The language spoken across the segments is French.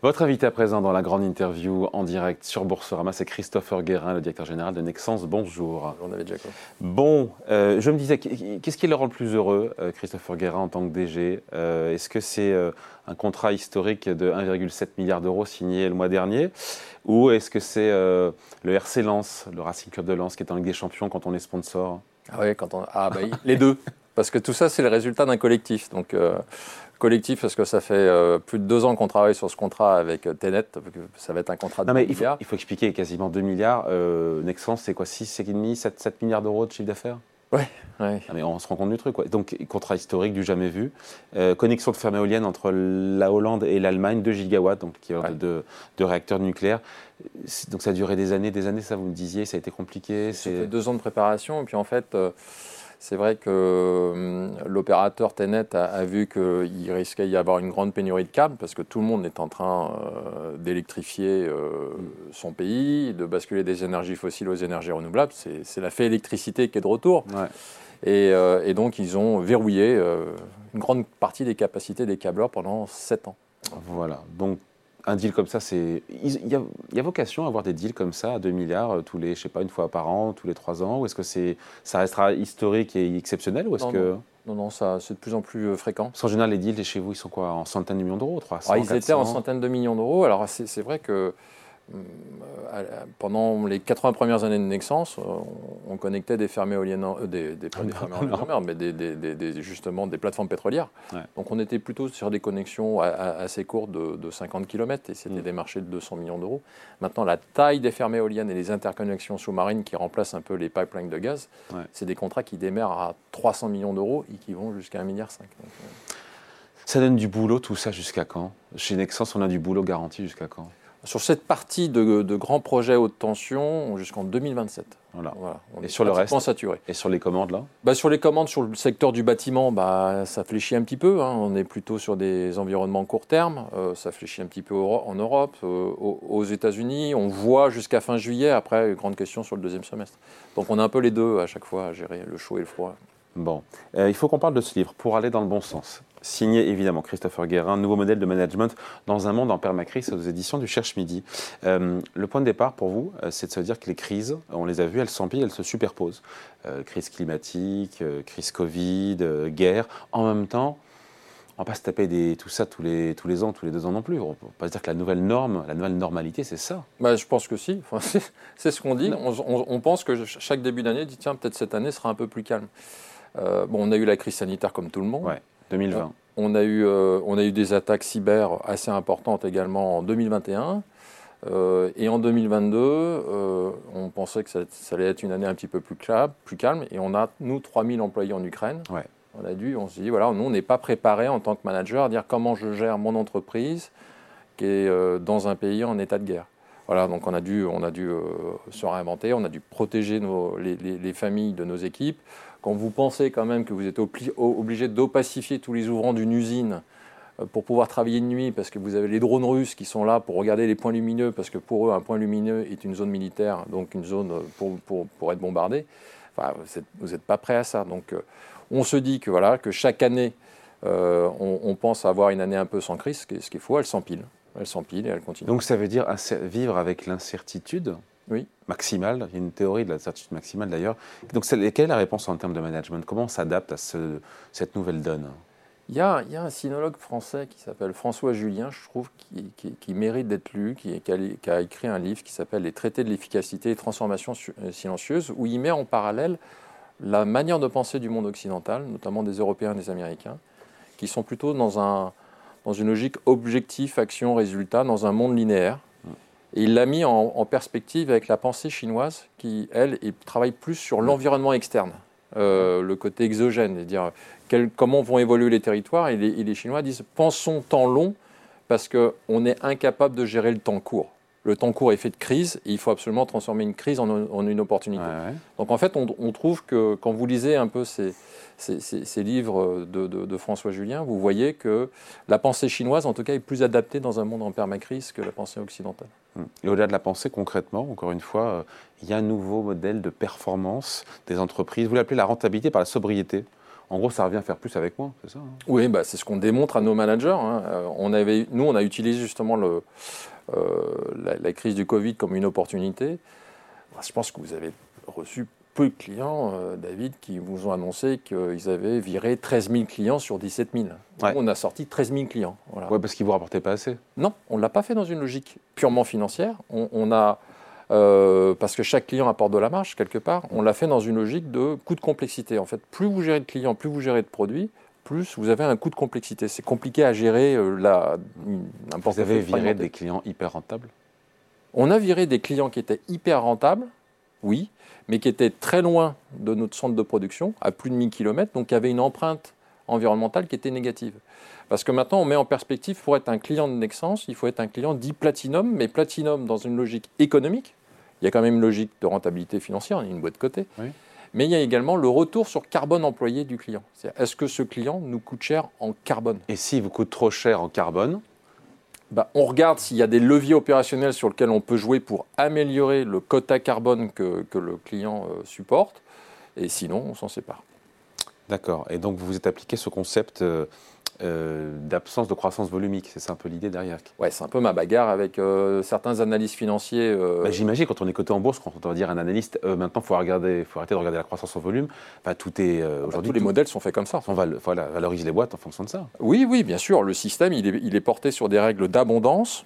Votre invité à présent dans la grande interview en direct sur Boursorama, c'est Christopher Guérin, le directeur général de Nexence. Bonjour. Bonjour David Jacob. Bon, euh, je me disais, qu'est-ce qui le rend le plus heureux, euh, Christopher Guérin, en tant que DG euh, Est-ce que c'est un contrat historique de 1,7 milliard d'euros signé le mois dernier? Ou est-ce que c'est le RC Lens, le Racing Club de Lens, qui est en Ligue des Champions quand on est sponsor? Ah oui, quand on... ah, bah, les deux. Parce que tout ça, c'est le résultat d'un collectif. Donc, collectif parce que ça fait euh, plus de deux ans qu'on travaille sur ce contrat avec euh, Tenet. Ça va être un contrat de non, mais il faut, il faut, expliquer quasiment 2 milliards. Euh, Nexence, c'est quoi 6, 6,5, 7, 7 milliards d'euros de chiffre d'affaires? Ouais, ouais. mais on se rend compte du truc. Quoi. Donc, contrat historique du jamais vu. connexion de ferme éolienne entre la Hollande et l'Allemagne, 2 gigawatts, donc qui ouais. de, de, réacteurs nucléaires. Donc, ça a duré des années, des années, ça vous me disiez, ça a été compliqué. C'était deux ans de préparation, et puis en fait. C'est vrai que hum, l'opérateur Tenet a, vu qu'il risquait d'y avoir une grande pénurie de câbles parce que tout le monde est en train euh, d'électrifier euh, son pays, de basculer des énergies fossiles aux énergies renouvelables. C'est la fée électricité qui est de retour. Et, euh, et, donc, ils ont verrouillé une grande partie des capacités des câbleurs pendant 7 ans. Voilà. Donc, un deal comme ça, c'est. Il y, a, vocation à avoir des deals comme ça à 2 milliards euh, tous les, je sais pas, une fois par an, tous les 3 ans Ou est-ce que c'est, ça restera historique et exceptionnel ou est-ce non, que... non, non, ça, c'est de plus en plus euh, fréquent. Parce qu'en général, les deals chez vous, ils sont quoi En centaines de millions d'euros 300, ah, Ils étaient en centaines de millions d'euros. Alors, c'est vrai que pendant les 80 premières années de Nexence, euh, on connectait des fermes éoliennes, euh, des, des, pas des fermes éoliennes mais des, des, justement des plateformes pétrolières. Donc on était plutôt sur des connexions assez courtes de, 50 km et c'était mm. des marchés de 200 millions d'euros. Maintenant, la taille des fermes éoliennes et les interconnexions sous-marines qui remplacent un peu les pipelines de gaz, c'est des contrats qui démarrent à 300 millions d'euros et qui vont jusqu'à 1,5 milliard. ça donne du boulot tout ça jusqu'à quand? Chez Nexence, on a du boulot garanti jusqu'à quand? Sur cette partie de, grands projets haute tension jusqu'en 2027. Voilà. On et sur le reste saturé. Et sur les commandes là bah, Sur les commandes, sur le secteur du bâtiment, bah, ça fléchit un petit peu. Hein. On est plutôt sur des environnements court terme. Euh, ça fléchit un petit peu en Europe, euh, aux États-Unis. On voit jusqu'à fin juillet. Après, grande question sur le deuxième semestre. Donc on a un peu les deux à chaque fois à gérer, le chaud et le froid. Bon, euh, il faut qu'on parle de ce livre pour aller dans le bon sens signé évidemment Christopher Guérin, nouveau modèle de management dans un monde en permacrise aux éditions du Cherche Midi. Euh, le point de départ pour vous, euh, c'est de se dire que les crises, on les a vues, elles s'empilent, elles se superposent. Euh, crise climatique, crise Covid, guerre. En même temps, on ne va pas se taper des, tout ça tous les, tous les ans, tous les deux ans non plus. On ne peut pas se dire que la nouvelle norme, la nouvelle normalité, c'est ça. Bah, je pense que si. c'est ce qu'on dit. On, on, pense que chaque début d'année, dit tiens, peut-être cette année sera un peu plus calme. bon, on a eu la crise sanitaire comme tout le monde. 2020. On a, eu, euh, on a eu des attaques cyber assez importantes également en 2021. Euh, et en 2022, euh, on pensait que ça, allait être une année un petit peu plus, plus calme. Et on a, nous, 3000 employés en Ukraine. On a dû, on s'est dit, voilà, nous, on n'est pas préparé en tant que manager à dire comment je gère mon entreprise qui est dans un pays en état de guerre. Voilà, donc on a dû, on a dû se réinventer, on a dû protéger nos, les, les, familles de nos équipes quand vous pensez quand même que vous êtes obligé d'opacifier tous les ouvrants d'une usine euh, pour pouvoir travailler de nuit, parce que vous avez les drones russes qui sont là pour regarder les points lumineux, parce que pour eux, un point lumineux est une zone militaire, donc une zone euh, pour, pour, pour être bombardée. Enfin, vous n'êtes pas prêt à ça. Donc, euh, on se dit que, voilà, que chaque année, on, pense avoir une année un peu sans crise, ce qui est, elle s'empile. Elle s'empile et elle continue. Donc, ça veut dire vivre avec l'incertitude oui. maximale. Il y a une théorie de la certitude maximale d'ailleurs. Donc, quelle est la réponse en termes de management? Comment on s'adapte à cette nouvelle donne? Il y, a, il y, a, un sinologue français qui s'appelle François Julien, je trouve, qui, qui, mérite d'être lu, qui, qui, a, écrit un livre qui s'appelle Les traités de l'efficacité et transformation euh, silencieuse, où il met en parallèle la manière de penser du monde occidental, notamment des Européens et des Américains, qui sont plutôt dans, un, dans une logique objectif, action, résultat, dans un monde linéaire, et il l'a mis en, perspective avec la pensée chinoise qui, elle, travaille plus sur l'environnement externe, euh, le côté exogène, c'est-à-dire comment vont évoluer les territoires. Et les, Chinois disent pensons temps long parce qu'on est incapable de gérer le temps court. Le temps court est fait de crise et il faut absolument transformer une crise en, une opportunité. Donc en fait, on, trouve que quand vous lisez un peu ces, ces, livres de, François Julien, vous voyez que la pensée chinoise, en tout cas, est plus adaptée dans un monde en permacrise que la pensée occidentale. Hum. Et au-delà de la pensée, concrètement, encore une fois, euh, il y a un nouveau modèle de performance des entreprises. Vous l'appelez la rentabilité par la sobriété. En gros, ça revient à faire plus avec moins, c'est ça hein? Oui, bah, c'est ce qu'on démontre à nos managers. Hein. Euh, on avait, nous, on a utilisé justement le, euh, la, crise du Covid comme une opportunité. Je pense que vous avez reçu peu de clients, euh, David, qui vous ont annoncé qu'ils avaient viré 13 000 clients sur 17 000. On a sorti 13 000 clients. Voilà. Ouais, parce qu'ils ne vous rapportaient pas assez. Non, on ne l'a pas fait dans une logique purement financière. On, a, euh, parce que chaque client apporte de la marge quelque part, on l'a fait dans une logique de coût de complexité. En fait, plus vous gérez de clients, plus vous gérez de produits, plus vous avez un coût de complexité. C'est compliqué à gérer euh, la, Vous avez viré des clients hyper rentables? On a viré des clients qui étaient hyper rentables, oui, mais qui étaient très loin de notre centre de production, à plus de 1000 km, donc qui avaient une empreinte environnementale qui était négative. Parce que maintenant, on met en perspective, pour être un client de Nexens, il faut être un client dit platinum, mais platinum dans une logique économique. Il y a quand même une logique de rentabilité financière, on a une boîte de côté. Mais il y a également le retour sur carbone employé du client. Est-ce que ce client nous coûte cher en carbone? Et s'il vous coûte trop cher en carbone? Bah, on regarde s'il y a des leviers opérationnels sur lesquels on peut jouer pour améliorer le quota carbone que, le client euh, supporte, et sinon on s'en sépare. D'accord. Et donc vous vous êtes appliqué ce concept euh, euh, d'absence de croissance volumique. C'est ça un peu l'idée derrière Ouais, c'est un peu ma bagarre avec euh, certains analystes financiers. Euh. Bah, j'imagine quand on est coté en bourse, quand on va dire un analyste, maintenant il faut, regarder, faut arrêter de regarder la croissance en volume. Bah, tout est ah bah, aujourd'hui. tous les modèles sont faits comme ça. On va, voilà, valorise les boîtes en fonction de ça. Oui, oui, bien sûr. Le système, il est, il est porté sur des règles d'abondance,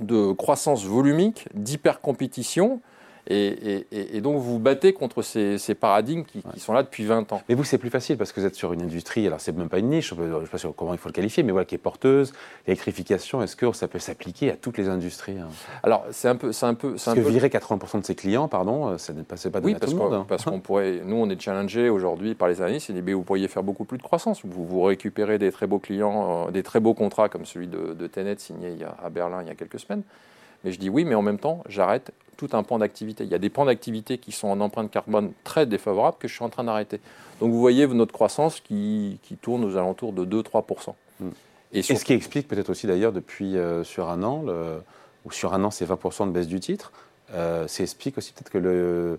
de croissance volumique, d'hypercompétition. Et, donc vous vous battez contre ces, paradigmes qui, sont là depuis 20 ans. Mais vous, c'est plus facile parce que vous êtes sur une industrie, alors c'est même pas une niche, je ne sais pas comment il faut le qualifier, mais voilà, qui est porteuse. L'électrification, est-ce que ça peut s'appliquer à toutes les industries hein? Alors c'est un peu. Un peu parce que virer 80% de ses clients, pardon, euh, ça ne passait pas de oui, parce tout le monde. Hein. parce qu'on pourrait. Nous, on est challengé aujourd'hui par les analystes, et vous pourriez faire beaucoup plus de croissance. Vous, vous récupérez des très beaux clients, euh, des très beaux contrats comme celui de, de Tenet signé à Berlin il y a quelques semaines. Mais je dis oui, mais en même temps, j'arrête tout un pan d'activité. Il y a des pans d'activité qui sont en empreinte carbone très défavorables que je suis en train d'arrêter. Donc vous voyez notre croissance qui, qui tourne aux alentours de 2-3%. Hmm. Et, ce qui explique peut-être aussi d'ailleurs depuis euh, sur un an, ou sur un an c'est 20% de baisse du titre, euh, ça explique aussi peut-être que le,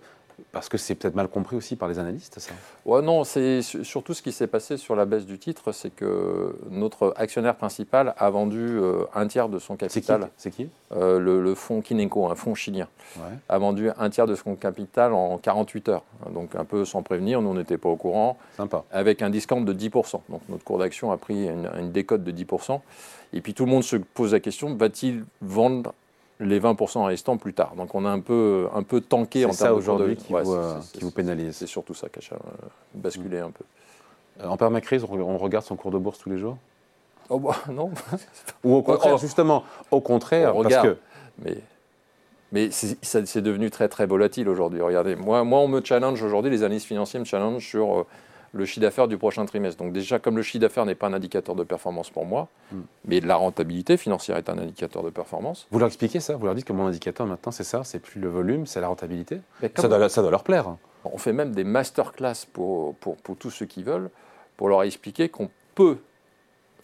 parce que c'est peut-être mal compris aussi par les analystes, ça ouais, Non, c'est surtout ce qui s'est passé sur la baisse du titre, c'est que notre actionnaire principal a vendu euh, un tiers de son capital. C'est qui, euh, le, fonds Kineko, un fonds chilien, a vendu un tiers de son capital en 48 heures. Donc un peu sans prévenir, nous on n'était pas au courant. Sympa. Avec un discount de 10%. Donc notre cours d'action a pris une, une décote de 10%. Et puis tout le monde se pose la question, va-t-il vendre les 20% restants plus tard. Donc on a un peu, un peu tanké en termes aujourd'hui qui, vous, qui vous pénalise. C'est surtout ça qui a euh, basculé un peu. Euh, en permacrise, on regarde son cours de bourse tous les jours? Oh bah, non. Ou au contraire, oh. justement, au contraire, on parce que... Mais, mais c'est devenu très très volatile aujourd'hui. Regardez, moi, moi on me challenge aujourd'hui, les analystes financiers me challenge sur euh, le chiffre d'affaires du prochain trimestre. Donc déjà, comme le chiffre d'affaires n'est pas un indicateur de performance pour moi, hmm. mais la rentabilité financière est un indicateur de performance. Vous leur expliquez ça Vous leur dites que mon indicateur maintenant, c'est ça C'est plus le volume, c'est la rentabilité ça doit, ça doit, leur plaire. On fait même des masterclass pour, pour, pour tous ceux qui veulent, pour leur expliquer qu'on peut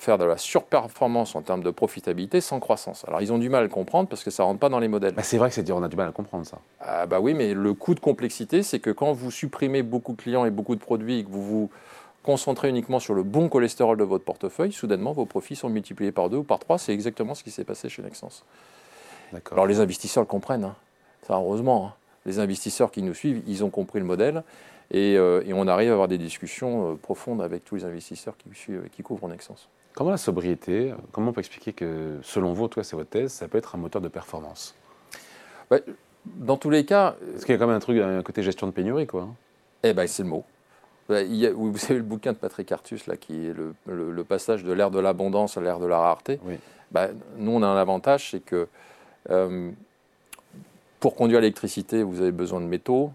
faire de la surperformance en termes de profitabilité sans croissance. Alors ils ont du mal à le comprendre parce que ça ne rentre pas dans les modèles. Bah, c'est vrai que c'est dur, on a du mal à comprendre ça. Ah bah oui, mais le coût de complexité, c'est que quand vous supprimez beaucoup de clients et beaucoup de produits et que vous vous concentrez uniquement sur le bon cholestérol de votre portefeuille, soudainement vos profits sont multipliés par deux ou par trois. C'est exactement ce qui s'est passé chez Nexens. Alors les investisseurs le comprennent, hein. ça heureusement. Hein. Les investisseurs qui nous suivent, ils ont compris le modèle et, euh, on arrive à avoir des discussions euh, profondes avec tous les investisseurs qui couvrent Nexens. Comment la sobriété, comment on peut expliquer que, selon vous, toi, c'est votre thèse, ça peut être un moteur de performance? Bah, Dans tous les cas. Parce qu'il y a quand même un truc, un côté gestion de pénurie, quoi. Eh bien, c'est le mot. Bah, il y a, vous savez le bouquin de Patrick Artus, là, qui est le, passage de l'ère de l'abondance à l'ère de la rareté. Oui. Bah, nous, on a un avantage, c'est que euh, pour conduire l'électricité, vous avez besoin de métaux.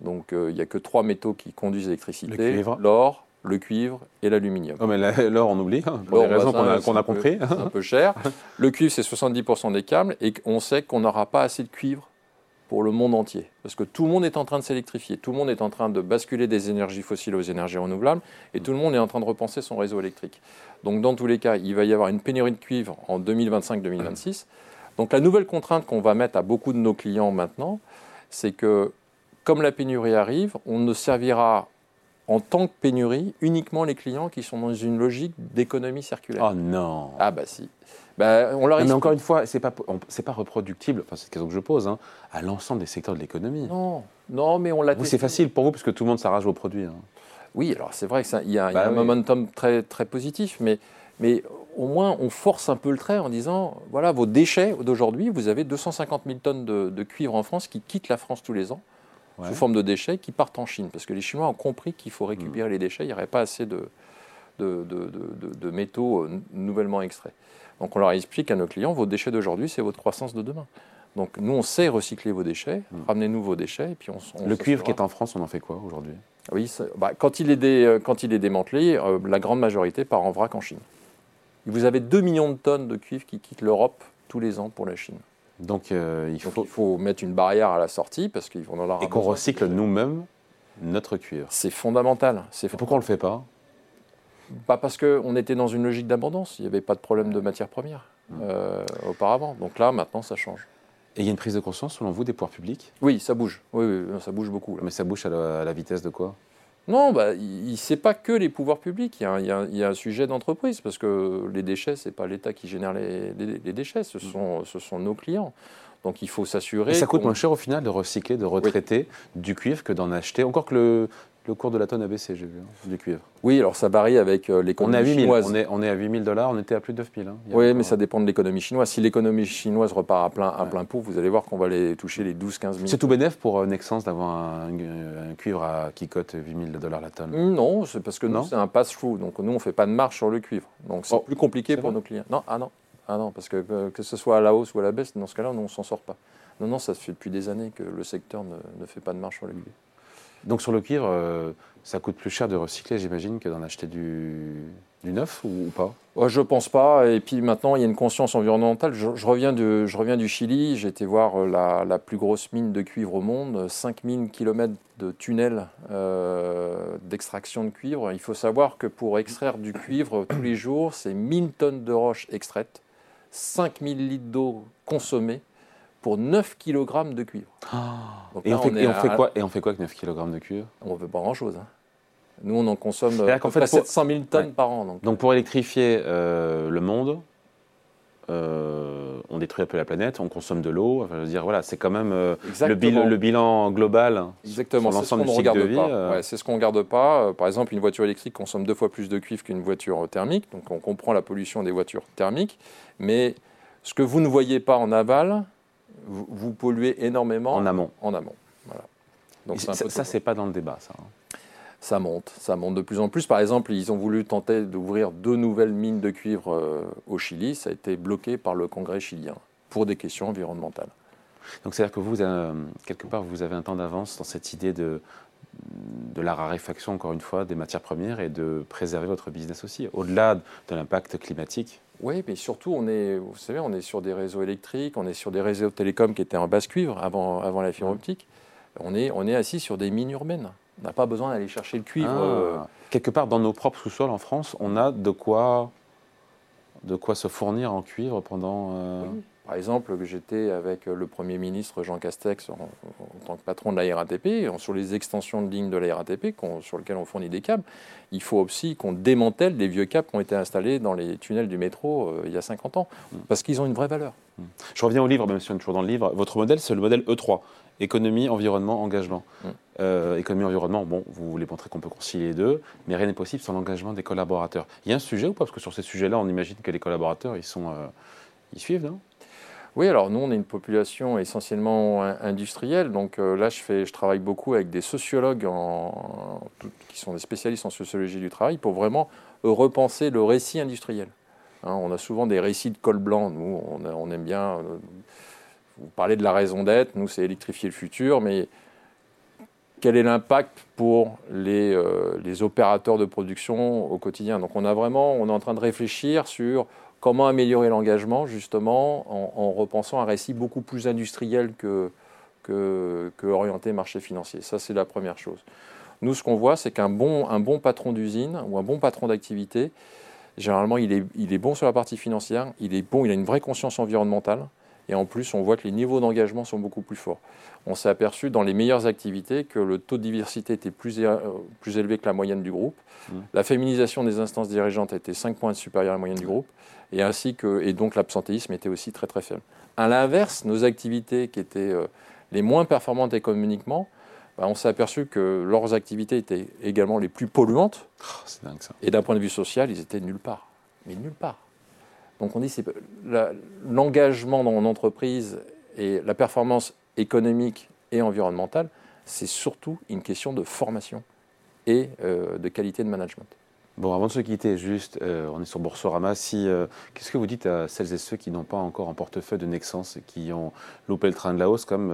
Donc, euh, il n'y a que trois métaux qui conduisent l'électricité l'or, le cuivre et l'aluminium. Oh, mais l'or, on oublie, hein, pour les raisons qu'on a, compris. C'est un peu cher. Le cuivre, c'est 70% des câbles, et on sait qu'on n'aura pas assez de cuivre pour le monde entier. Parce que tout le monde est en train de s'électrifier, tout le monde est en train de basculer des énergies fossiles aux énergies renouvelables, et tout le monde est en train de repenser son réseau électrique. Donc dans tous les cas, il va y avoir une pénurie de cuivre en 2025-2026. Donc la nouvelle contrainte qu'on va mettre à beaucoup de nos clients maintenant, c'est que comme la pénurie arrive, on ne servira en tant que pénurie uniquement les clients qui sont dans une logique d'économie circulaire. Oh non Ah bah si. Bah, on leur mais encore une fois, c'est pas c'est pas reproductible. Enfin, c'est une question que je pose hein, à l'ensemble des secteurs de l'économie. Non, non, mais on l'a. C'est facile pour vous parce que tout le monde s'arrache vos produits. Hein. Oui, alors c'est vrai qu'il y a, y a bah un momentum très très positif, mais mais au moins on force un peu le trait en disant voilà vos déchets d'aujourd'hui, vous avez 250 000 tonnes de, cuivre en France qui quittent la France tous les ans sous forme de déchets qui partent en Chine parce que les Chinois ont compris qu'il faut récupérer hmm. les déchets, il n'y aurait pas assez de de, de, métaux euh, nouvellement extraits. Donc on leur explique à nos clients, vos déchets d'aujourd'hui, c'est votre croissance de demain. Donc nous, on sait recycler vos déchets, hmm. ramenez-nous vos déchets, et puis on, Le cuivre qui est en France, on en fait quoi aujourd'hui? Oui, bah, quand, il est euh, quand il est démantelé, euh, la grande majorité part en vrac en Chine. Vous avez 2 millions de tonnes de cuivre qui quittent l'Europe tous les ans pour la Chine. Donc, euh, il, faut... il, faut... mettre une barrière à la sortie parce qu'ils vont dans la Et qu'on recycle nous-mêmes notre cuivre. C'est fondamental. Pourquoi on ne le fait pas? Pas parce qu'on était dans une logique d'abondance, il n'y avait pas de problème de matières premières hmm. euh, auparavant. Donc là, maintenant, ça change. Et il y a une prise de conscience, selon vous, des pouvoirs publics? Oui, ça bouge. Oui, ça bouge beaucoup. Mais ça bouge à la, vitesse de quoi? Non, bah, il n'est pas que les pouvoirs publics. Il y a, un sujet d'entreprise, parce que les déchets, ce n'est pas l'État qui génère les, déchets, ce sont, ce sont nos clients. Donc il faut s'assurer. ça coûte moins cher au final de recycler, de retraiter du cuivre que d'en acheter. Encore que le, le cours de la tonne a baissé, j'ai vu, hein, du cuivre. Oui, alors ça varie avec euh, l'économie chinoise. On est, on est à 8000 dollars, on était à plus de 9000. Hein, oui, mais ça dépend de l'économie chinoise. Si l'économie chinoise repart à plein, à plein pot, vous allez voir qu'on va aller toucher les 12-15 000. C'est tout bénéf pour euh, Nexens d'avoir un, cuivre à, qui cote 8000 dollars la tonne Non, c'est parce que nous, c'est un pass-through. Donc nous, on ne fait pas de marge sur le cuivre. Donc c'est oh, plus compliqué pour nos clients. Non, ah non, ah non, parce que euh, que ce soit à la hausse ou à la baisse, dans ce cas-là, on ne s'en sort pas. Non, non, ça fait depuis des années que le secteur ne, ne fait pas de marge sur le cuivre. Donc sur le cuivre, euh, ça coûte plus cher de recycler, j'imagine, que d'en acheter du, neuf ou, pas? Je Je pense pas. Et puis maintenant, il y a une conscience environnementale. Je, reviens, de, je reviens, du Chili. J'ai été voir euh, la, plus grosse mine de cuivre au monde, 5000 km de tunnels euh, d'extraction de cuivre. Il faut savoir que pour extraire du cuivre tous les jours, c'est 1000 tonnes de roches extraites, 5000 litres d'eau consommée pour 9 kg de cuivre. Ah. et, on fait, quoi, et on fait quoi avec 9 kg de cuivre? On ne veut pas grand-chose. Hein. Nous, on en consomme à peu 700 000 tonnes par an. Donc, pour électrifier euh, le monde, euh, on détruit un peu la planète, on consomme de l'eau. Enfin, je veux dire, voilà, c'est quand même euh, le, le, bilan global Exactement, du cycle de vie. c'est ce qu'on ne regarde pas. par exemple, une voiture électrique consomme deux fois plus de cuivre qu'une voiture thermique. Donc on comprend la pollution des voitures thermiques. Mais ce que vous ne voyez pas en aval, vous, polluez énormément en amont. En amont. Donc ça, ça c'est pas dans le débat, ça. Hein. Ça monte, ça monte de plus en plus. Par exemple, ils ont voulu tenter d'ouvrir deux nouvelles mines de cuivre euh, au Chili. Ça a été bloqué par le Congrès chilien pour des questions environnementales. Donc c'est-à-dire que vous, euh, quelque part, vous avez un temps d'avance dans cette idée de, de la raréfaction, encore une fois, des matières premières et de préserver votre business aussi, au-delà de l'impact climatique oui, mais surtout, on est, vous savez, on est sur des réseaux électriques, on est sur des réseaux télécoms qui étaient en basse cuivre avant, avant la fibre optique. On est, on est assis sur des mines urbaines. On n'a pas besoin d'aller chercher le cuivre. Ah. Euh. Quelque part, dans nos propres sous-sols en France, on a de quoi, de quoi se fournir en cuivre pendant. Euh, par exemple, j'étais avec le Premier ministre Jean Castex en, tant que patron de la RATP, sur les extensions de lignes de la RATP sur lesquelles on fournit des câbles. Il faut aussi qu'on démantèle les vieux câbles qui ont été installés dans les tunnels du métro euh, il y a 50 ans, mm. parce qu'ils ont une vraie valeur. Mm. Je reviens au livre, même si on est toujours dans le livre. Votre modèle, c'est le modèle E3, économie, environnement, engagement. Mm. Euh, économie, environnement, bon, vous voulez montrer qu'on peut concilier les deux, mais rien n'est possible sans l'engagement des collaborateurs. Il y a un sujet ou pas? Parce que sur ces sujets-là, on imagine que les collaborateurs, ils, sont, euh, ils suivent, non? Oui, alors nous, on est une population essentiellement industrielle. Donc euh, là, je, fais, travaille beaucoup avec des sociologues qui sont des spécialistes en sociologie du travail pour vraiment repenser le récit industriel. Hein, on a souvent des récits de col blanc. Nous, on, aime bien. Euh, vous parlez de la raison d'être. Nous, c'est électrifier le futur. Mais quel est l'impact pour les, euh, opérateurs de production au quotidien? Donc on a vraiment, on est en train de réfléchir sur Comment améliorer l'engagement, justement, en, repensant un récit beaucoup plus industriel que, que, orienté marché financier Ça, c'est la première chose. Nous, ce qu'on voit, c'est qu'un bon, un bon patron d'usine ou un bon patron d'activité, généralement, il est, il est bon sur la partie financière, il est bon, il a une vraie conscience environnementale, Et en plus, on voit que les niveaux d'engagement sont beaucoup plus forts. On s'est aperçu dans les meilleures activités que le taux de diversité était plus, plus élevé que la moyenne du groupe. Mmh. La féminisation des instances dirigeantes était 5 points supérieure à la moyenne du groupe. Et, ainsi que, et donc l'absentéisme était aussi très très faible. À l'inverse, nos activités qui étaient les moins performantes économiquement, bah, on s'est aperçu que leurs activités étaient également les plus polluantes. Oh, et d'un point de vue social, ils étaient nulle part. Mais nulle part. Donc on dit que l'engagement dans l'entreprise et la performance économique et environnementale, c'est surtout une question de formation et euh, de qualité de management. Bon, avant de se quitter, juste, euh, on est sur Boursorama. Si, euh, qu'est-ce que vous dites à celles et ceux qui n'ont pas encore en portefeuille de Nexens et qui ont loupé le train de la hausse, comme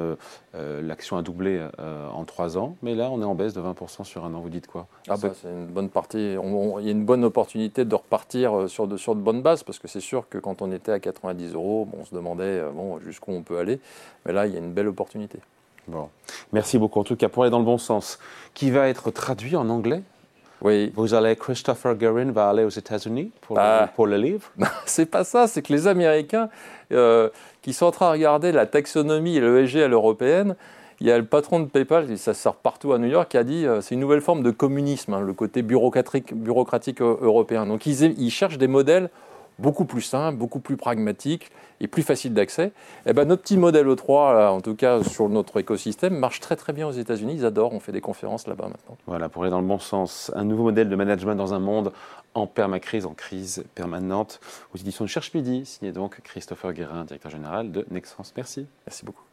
euh, l'action a doublé en trois ans, mais là, on est en baisse de 20% sur un an. Vous dites quoi? Ah bah, C'est une bonne partie. il y a une bonne opportunité de repartir sur de, sur de bonnes bases, parce que c'est sûr que quand on était à 90 euros, on se demandait bon, jusqu'où on peut aller. Mais là, il y a une belle opportunité. Bon. Merci beaucoup. En tout cas, pour aller dans le bon sens, qui va être traduit en anglais? Oui. Vous allez, Christopher Guerin va aller aux États-Unis pour, ah. pour, le livre? C'est pas ça, c'est que les Américains euh, qui sont en train de regarder la taxonomie et l'ESG à l'européenne, il y a le patron de PayPal, ça sort partout à New York, qui a dit euh, c'est une nouvelle forme de communisme, hein, le côté bureaucratique, bureaucratique euh, européen. Donc ils, ils cherchent des modèles beaucoup plus simple, beaucoup plus pragmatique et plus facile d'accès. Et eh ben, notre petit modèle E3, en tout cas sur notre écosystème, marche très très bien aux États-Unis. Ils adorent, on fait des conférences là-bas maintenant. Voilà, pour aller dans le bon sens, un nouveau modèle de management dans un monde en permacrise, en crise permanente, aux éditions de Cherche Midi, signé donc Christopher Guérin, directeur général de Nexence. Merci. Merci beaucoup.